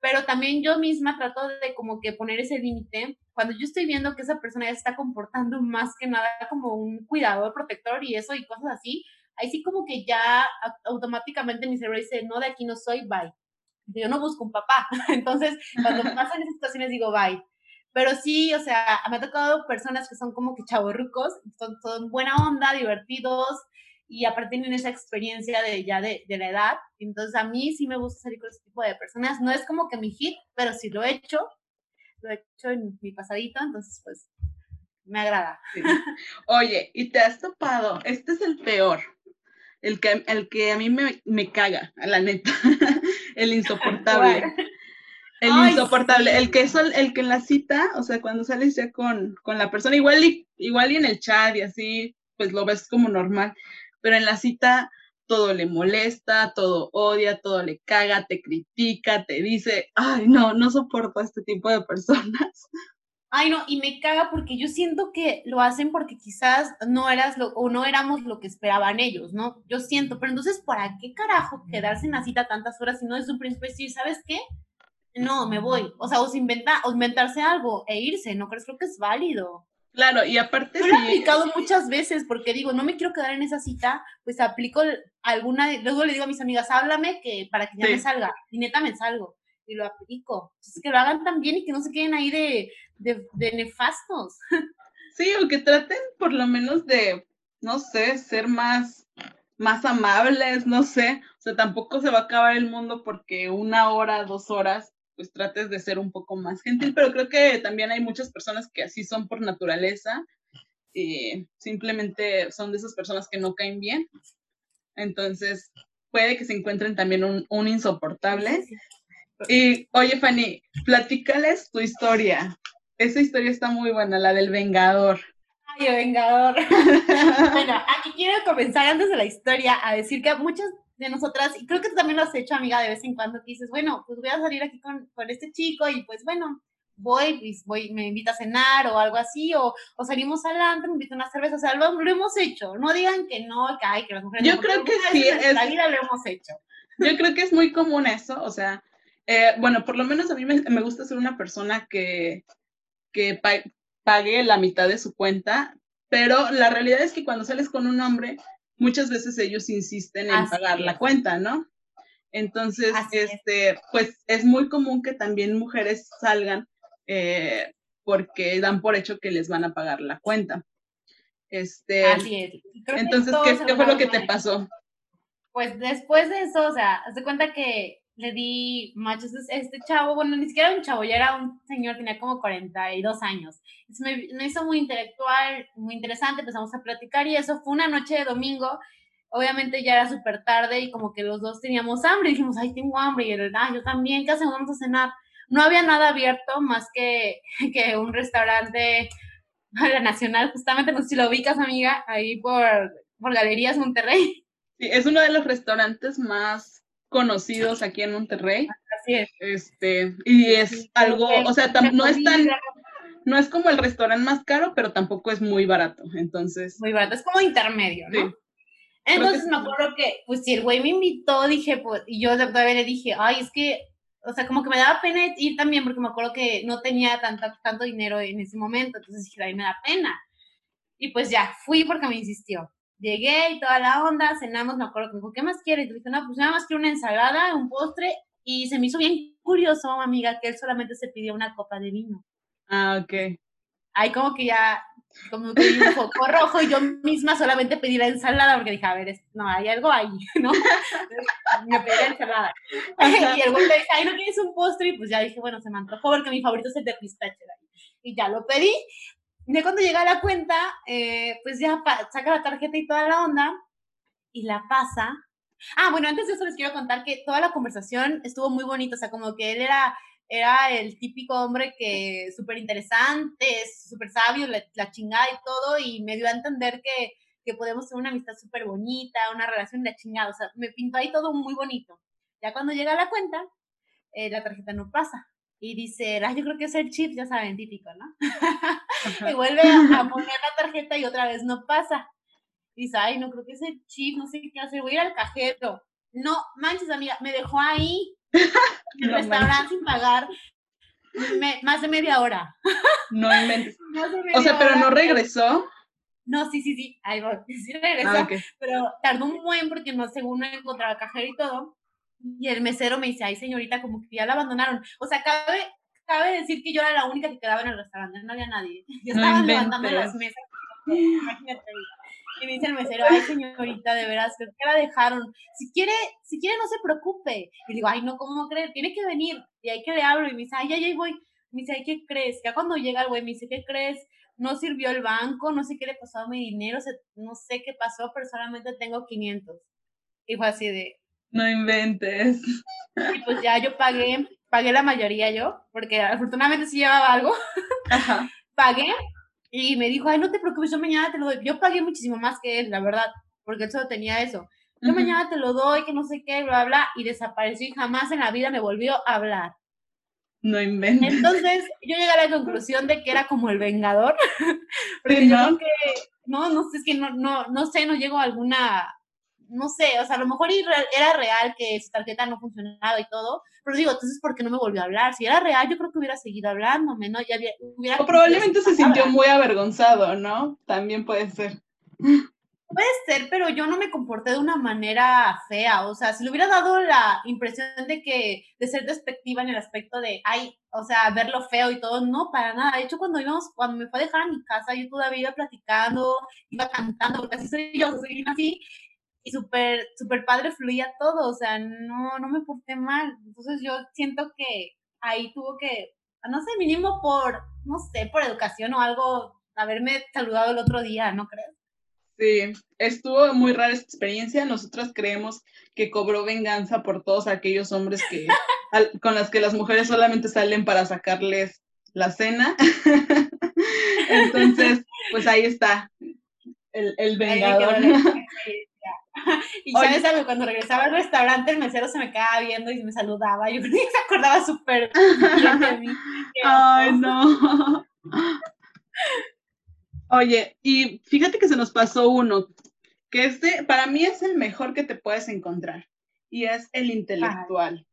pero también yo misma trato de como que poner ese límite cuando yo estoy viendo que esa persona ya se está comportando más que nada como un cuidador protector y eso y cosas así, ahí sí como que ya automáticamente mi cerebro dice, no, de aquí no soy, bye. Yo no busco un papá. Entonces, cuando pasan esas situaciones digo, bye pero sí, o sea, me ha tocado personas que son como que chavorrucos, son, son buena onda, divertidos, y aparte tienen esa experiencia de ya de, de, la edad. Entonces a mí sí me gusta salir con ese tipo de personas. No es como que mi hit, pero sí lo he hecho. Lo he hecho en mi pasadito, entonces pues me agrada. Oye, y te has topado, este es el peor, el que, el que a mí me, me caga, a la neta, el insoportable. El insoportable, el que es el que en la cita, o sea, cuando sales ya con, con la persona, igual y, igual y en el chat y así, pues lo ves como normal, pero en la cita todo le molesta, todo odia, todo le caga, te critica, te dice, ay, no, no soporto a este tipo de personas. Ay, no, y me caga porque yo siento que lo hacen porque quizás no eras lo, o no éramos lo que esperaban ellos, ¿no? Yo siento, pero entonces, ¿para qué carajo quedarse en la cita tantas horas si no es un príncipe decir, ¿sabes qué? No, me voy. O sea, o, inventa, inventarse algo e irse, ¿no crees? Creo que es válido. Claro, y aparte... Yo lo he aplicado muchas veces porque digo, no me quiero quedar en esa cita, pues aplico alguna, luego le digo a mis amigas, háblame que para que ya me salga. Y neta me salgo y lo aplico. Entonces, que lo hagan también y que no se queden ahí de, de, nefastos. Sí, o que traten por lo menos de, no sé, ser más, más amables, no sé. O sea, tampoco se va a acabar el mundo porque una hora, dos horas, pues trates de ser un poco más gentil, pero creo que también hay muchas personas que así son por naturaleza y simplemente son de esas personas que no caen bien. Entonces, puede que se encuentren también un, un insoportable. Y oye, Fanny, platícales tu historia. Esa historia está muy buena, la del Vengador. Ay, Vengador. bueno, aquí quiero comenzar antes de la historia a decir que muchas de nosotras, y creo que tú también lo has hecho, amiga, de vez en cuando, que dices, bueno, pues voy a salir aquí con, con este chico y pues bueno, voy, pues voy, me invita a cenar o algo así, o, o salimos adelante, me invita a una cerveza, o sea, lo, lo, hemos hecho. No digan que no, que hay, que las mujeres. Yo creo que sí. En la vida lo hemos hecho. Yo creo que es muy común eso, o sea, eh, bueno, por lo menos a mí me, gusta ser una persona que, que pague la mitad de su cuenta, pero la realidad es que cuando sales con un hombre, muchas veces ellos insisten en pagar la cuenta, ¿no? Entonces, este, pues es muy común que también mujeres salgan eh, porque dan por hecho que les van a pagar la cuenta. Este, Así es. Entonces, ¿qué, ¿qué fue lo que te pasó? Pues después de eso, o sea, haz de cuenta que le di machos este chavo, bueno, ni siquiera un chavo, ya era un señor, tenía como 42 años. me, me, hizo muy intelectual, muy interesante, empezamos a platicar y eso fue una noche de domingo. Obviamente ya era súper tarde y como que los dos teníamos hambre y dijimos, ay, tengo hambre. Y él, ah, yo también, ¿qué hacemos? Vamos a cenar. No había nada abierto más que, que un restaurante a la Nacional, justamente, no sé si lo ubicas, amiga, ahí por, por Galerías Monterrey. Sí, es uno de los restaurantes más conocidos aquí en Monterrey. Así es. Este, y es algo, o sea, no es tan, no es como el restaurante más caro, pero tampoco es muy barato, entonces. Muy barato, es como intermedio, ¿no? Entonces me acuerdo que, pues si el güey me invitó, dije, pues, y yo todavía le dije, ay, es que, o sea, como que me daba pena ir también, porque me acuerdo que no tenía tanta, tanto dinero en ese momento, entonces dije, ay, me da pena. Y pues ya, fui porque me insistió. Llegué y toda la onda, cenamos, me acuerdo que me dijo, ¿qué más quieres? Y dije, no, pues nada más quiero una ensalada, un postre, y se me hizo bien curioso, amiga, que él solamente se pidió una copa de vino. Ah, ok. Ahí como que ya, como que un foco rojo y yo misma solamente pedí la ensalada porque dije, a ver, no, hay algo ahí, ¿no? me pedí la ensalada. y el güey me dijo, ay, ¿no quieres un postre? Y pues ya dije, bueno, se me antojó porque mi favorito es el de pistache. Y ya lo pedí de cuando llega a la cuenta, eh, pues ya saca la tarjeta y toda la onda y la pasa. Ah, bueno, antes de eso les quiero contar que toda la conversación estuvo muy bonita, o sea, como que él era, era el típico hombre que súper interesante, súper sabio, la, chingada y todo, y me dio a entender que, que podemos tener una amistad súper bonita, una relación de la chingada, o sea, me pintó ahí todo muy bonito. Ya cuando llega a la cuenta, eh, la tarjeta no pasa y dice, ah, yo creo que es el chip, ya saben, típico, ¿no? y vuelve a, poner la tarjeta y otra vez no pasa. Dice, ay, no creo que es el chip, no sé qué hacer, voy a ir al cajero. No, manches, amiga, me dejó ahí en el restaurante sin pagar más de media hora. no inventes. o sea, pero no regresó. No, sí, sí, sí, ahí voy, sí regresó, ah, pero tardó un buen porque no, según no encontraba cajero y todo, y el mesero me dice, ay señorita, como que ya la abandonaron. O sea, cabe, cabe decir que yo era la única que quedaba en el restaurante, no había nadie. Ya estaban levantando las mesas. Imagínate. Y me dice el mesero, ay señorita, de veras, creo que la dejaron. Si quiere, si quiere no se preocupe. Y digo, ay no, ¿cómo creer? Tiene que venir. Y ahí que le hablo y me dice, ay, ya, ya voy. Me dice, ay, ¿qué crees? Ya cuando llega el güey me dice, ¿qué crees? No sirvió el banco, no sé qué le pasó a mi dinero, no sé qué pasó, pero solamente tengo 500. Y fue así de, no inventes. Y pues ya yo pagué, pagué la mayoría yo, porque afortunadamente sí llevaba algo. pagué y me dijo, ay, no te preocupes, yo mañana te lo doy. Yo pagué muchísimo más que él, la verdad, porque él solo tenía eso. Yo mañana te lo doy, que no sé qué, bla, bla, y desapareció y jamás en la vida me volvió a hablar. No inventes. Entonces, yo llegué a la conclusión de que era como el vengador, porque yo creo que, no, no sé, es que no, no, no sé, no llego a alguna no sé, o sea, a lo mejor era real que su tarjeta no funcionaba y todo, pero digo, entonces, ¿por qué no me volvió a hablar? Si era real, yo creo que hubiera seguido hablándome, ¿no? Ya hubiera o probablemente se sintió muy avergonzado, ¿no? También puede ser. Puede ser, pero yo no me comporté de una manera fea, o sea, si le hubiera dado la impresión de que, de ser despectiva en el aspecto de, ay, o sea, verlo feo y todo, no, para nada. De hecho, cuando íbamos, cuando me fue a dejar a mi casa, yo todavía iba platicando, iba cantando, porque así soy yo, soy así, y súper, súper padre fluía todo, o sea, no, no me porté mal. Entonces yo siento que ahí tuvo que, no sé, mínimo por, no sé, por educación o algo, haberme saludado el otro día, ¿no crees? Sí, estuvo muy rara esta experiencia. Nosotros creemos que cobró venganza por todos aquellos hombres que, con las que las mujeres solamente salen para sacarles la cena. Entonces, pues ahí está, el, el vengador. y sabes algo, cuando regresaba al restaurante el mesero se me quedaba viendo y me saludaba. Yo creo que se acordaba súper bien de mí. Ay, no. Oye, y fíjate que se nos pasó uno, que este para mí es el mejor que te puedes encontrar, y es el intelectual.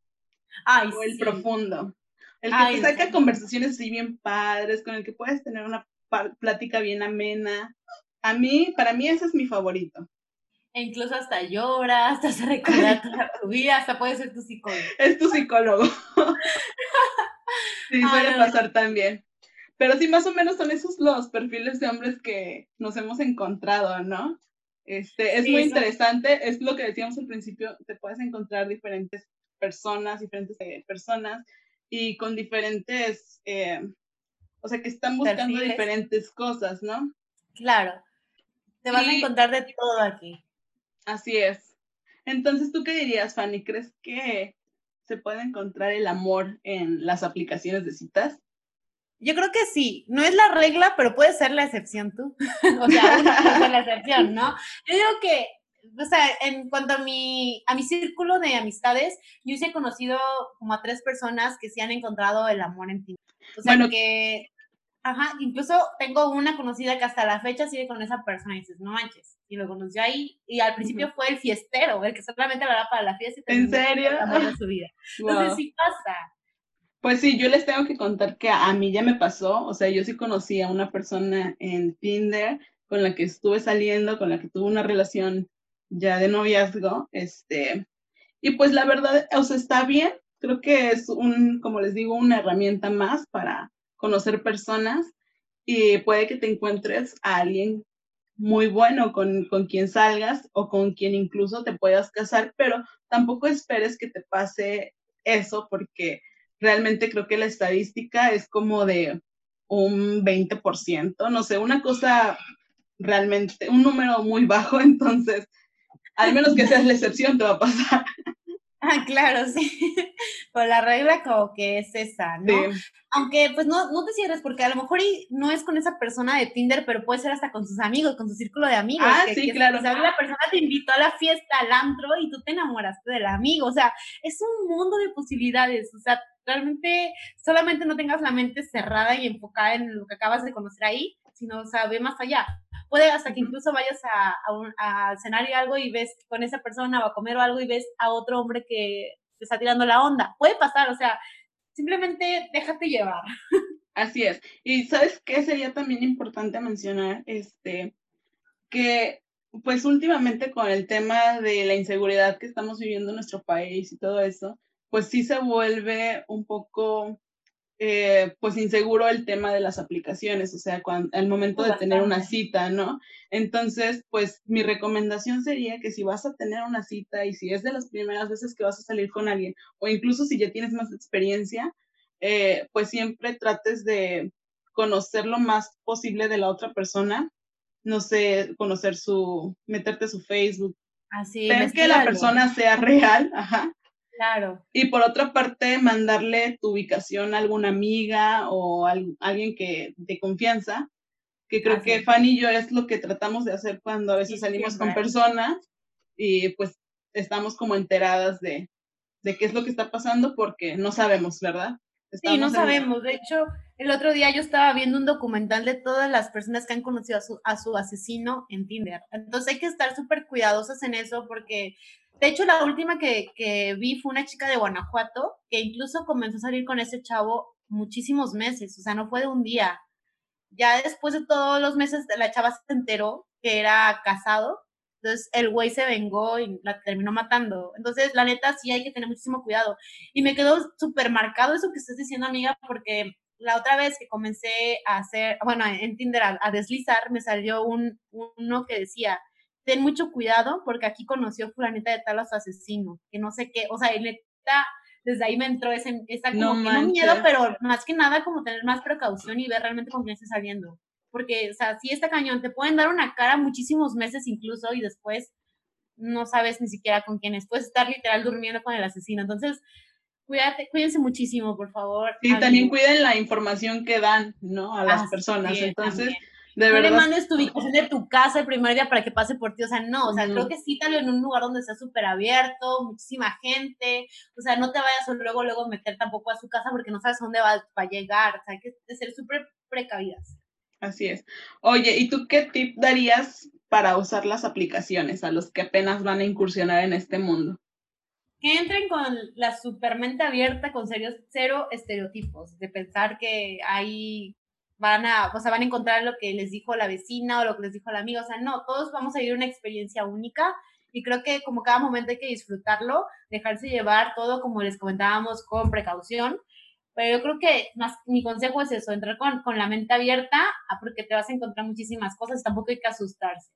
Ay, o el profundo. El que te saca conversaciones así bien padres, con el que puedes tener una plática bien amena. A mí, para mí ese es mi favorito. E incluso hasta llora, hasta se recuerda toda tu vida, hasta puede ser tu psicólogo. Es tu psicólogo. sí, suele pasar también. Pero sí, más o menos son esos los perfiles de hombres que nos hemos encontrado, ¿no? Este, es muy interesante, es lo que decíamos al principio, te puedes encontrar diferentes personas, diferentes eh, personas y con diferentes, eh, o sea, que están buscando diferentes cosas, ¿no? Claro, te vas a encontrar de todo aquí. Así es. Entonces, ¿tú qué dirías, Fanny? ¿Crees que se puede encontrar el amor en las aplicaciones de citas? Yo creo que sí. No es la regla, pero puede ser la excepción tú. o sea, una la excepción, ¿no? Yo digo que, o sea, en cuanto a mi, a mi círculo de amistades, yo sí he conocido como a tres personas que sí han encontrado el amor en ti. O sea, que Ajá, incluso tengo una conocida que hasta la fecha sigue con esa persona y dices, no manches, y lo conoció ahí, y al principio fue el fiestero, el que solamente lo hará para la fiesta y ¿En serio? de su vida. Entonces sí pasa. Pues sí, yo les tengo que contar que a mí ya me pasó, o sea, yo sí conocí a una persona en Tinder con la que estuve saliendo, con la que tuve una relación ya de noviazgo, este, y pues la verdad, o sea, está bien, creo que es un, como les digo, una herramienta más para conocer personas y puede que te encuentres a alguien muy bueno con, con quien salgas o con quien incluso te puedas casar, pero tampoco esperes que te pase eso porque realmente creo que la estadística es como de un 20%, no sé, una cosa realmente, un número muy bajo, entonces, al menos que seas la excepción, te va a pasar. Ah, claro, sí. Pues la regla como que es esa, ¿no? Aunque pues no, no te cierres porque a lo mejor no es con esa persona de Tinder, pero puede ser hasta con sus amigos, con su círculo de amigos. Ah, sí, claro. O sea, la persona te invitó a la fiesta, al antro y tú te enamoraste del amigo. O sea, es un mundo de posibilidades. O sea, realmente solamente no tengas la mente cerrada y enfocada en lo que acabas de conocer ahí, sino, o sea, ve más allá puede hasta que incluso vayas a, a, cenar y algo y ves con esa persona o a comer o algo y ves a otro hombre que te está tirando la onda. Puede pasar, o sea, simplemente déjate llevar. Así es. Y sabes qué sería también importante mencionar, este, que pues últimamente con el tema de la inseguridad que estamos viviendo en nuestro país y todo eso, pues sí se vuelve un poco eh, pues inseguro el tema de las aplicaciones, o sea, cuando, al momento de tener una cita, ¿no? Entonces, pues mi recomendación sería que si vas a tener una cita y si es de las primeras veces que vas a salir con alguien, o incluso si ya tienes más experiencia, eh, pues siempre trates de conocer lo más posible de la otra persona, no sé, conocer su, meterte su Facebook, Así, ver que la persona sea real, ajá, Claro. Y por otra parte, mandarle tu ubicación a alguna amiga o a alguien que de confianza, que creo que Fanny y yo es lo que tratamos de hacer cuando a veces salimos con personas y pues estamos como enteradas de, de qué es lo que está pasando porque no sabemos, ¿verdad? sí, no sabemos. De hecho, el otro día yo estaba viendo un documental de todas las personas que han conocido a su, a su asesino en Tinder. Entonces hay que estar súper cuidadosas en eso porque, de hecho, la última que, que vi fue una chica de Guanajuato que incluso comenzó a salir con ese chavo muchísimos meses, o sea, no fue de un día. Ya después de todos los meses, la chava se enteró que era casado entonces el güey se vengó y la terminó matando. Entonces, la neta, sí hay que tener muchísimo cuidado. Y me quedó súper marcado eso que estás diciendo, amiga, porque la otra vez que comencé a hacer, bueno, en Tinder a, deslizar, me salió un, uno que decía, ten mucho cuidado porque aquí conoció fulanita de tal a su asesino, que no sé qué, o sea, neta, desde ahí me entró ese, esa como no que no miedo, pero más que nada como tener más precaución y ver realmente con quién está saliendo porque, o sea, si está cañón, te pueden dar una cara muchísimos meses incluso y después no sabes ni siquiera con quién es. Puedes estar literal durmiendo con el asesino. Entonces, cuídate, cuídense muchísimo, por favor. Sí, también cuiden la información que dan, ¿no? A las personas. Entonces, de verdad. No le mandes tu ubicación de tu casa el primer día para que pase por ti. O sea, no, o sea, creo que cítalo en un lugar donde sea súper abierto, muchísima gente. O sea, no te vayas luego, luego meter tampoco a su casa porque no sabes dónde va, va a llegar. O sea, hay que ser súper precavidas. Así es. Oye, ¿y tú qué tip darías para usar las aplicaciones a los que apenas van a incursionar en este mundo? Que entren con la supermente abierta, con serios, cero estereotipos, de pensar que ahí van a, o sea, van a encontrar lo que les dijo la vecina o lo que les dijo la amiga, o sea, no, todos vamos a vivir una experiencia única y creo que como cada momento hay que disfrutarlo, dejarse llevar todo, como les comentábamos, con precaución pero yo creo que más, mi consejo es eso, entrar con, con la mente abierta, ah, porque te vas a encontrar muchísimas cosas, tampoco hay que asustarse.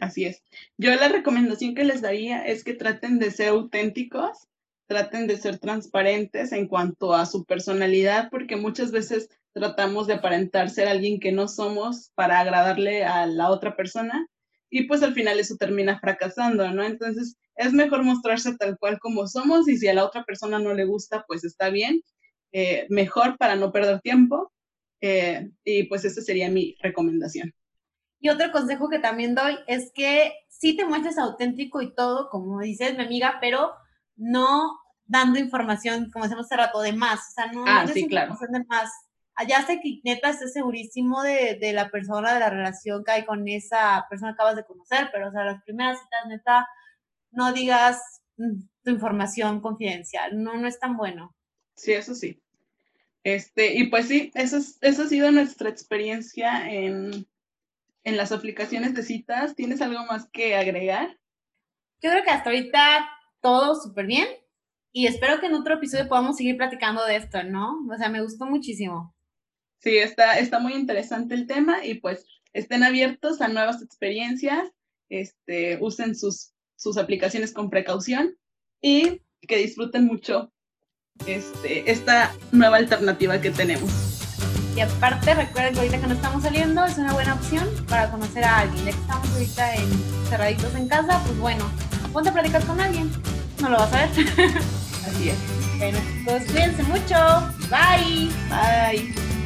Así es. Yo la recomendación que les daría es que traten de ser auténticos, traten de ser transparentes en cuanto a su personalidad, porque muchas veces tratamos de aparentar ser alguien que no somos para agradarle a la otra persona y pues al final eso termina fracasando, ¿no? Entonces es mejor mostrarse tal cual como somos y si a la otra persona no le gusta, pues está bien, eh, mejor para no perder tiempo. Eh, y pues esa sería mi recomendación. Y otro consejo que también doy es que sí te muestres auténtico y todo, como dices mi amiga, pero no dando información, como decimos hace rato, de más. O sea, no ah, sí, claro. de más. Allá sé que neta estés segurísimo de, de, la persona, de la relación que hay con esa persona que acabas de conocer, pero o sea, las primeras citas, neta, no digas mm, tu información confidencial, no, no es tan bueno. Sí, eso sí. Este, y pues sí, eso, eso ha sido nuestra experiencia en, en las aplicaciones de citas. ¿Tienes algo más que agregar? Yo creo que hasta ahorita todo súper bien y espero que en otro episodio podamos seguir platicando de esto, ¿no? O sea, me gustó muchísimo. Sí, está, está muy interesante el tema y pues estén abiertos a nuevas experiencias, este, usen sus, sus aplicaciones con precaución y que disfruten mucho este, esta nueva alternativa que tenemos. Y aparte, recuerden que ahorita que no estamos saliendo es una buena opción para conocer a alguien. Ya que estamos ahorita en, cerraditos en casa, pues bueno, ponte a platicar con alguien. No lo vas a ver. Así es. Bueno, pues cuídense mucho. Bye. Bye.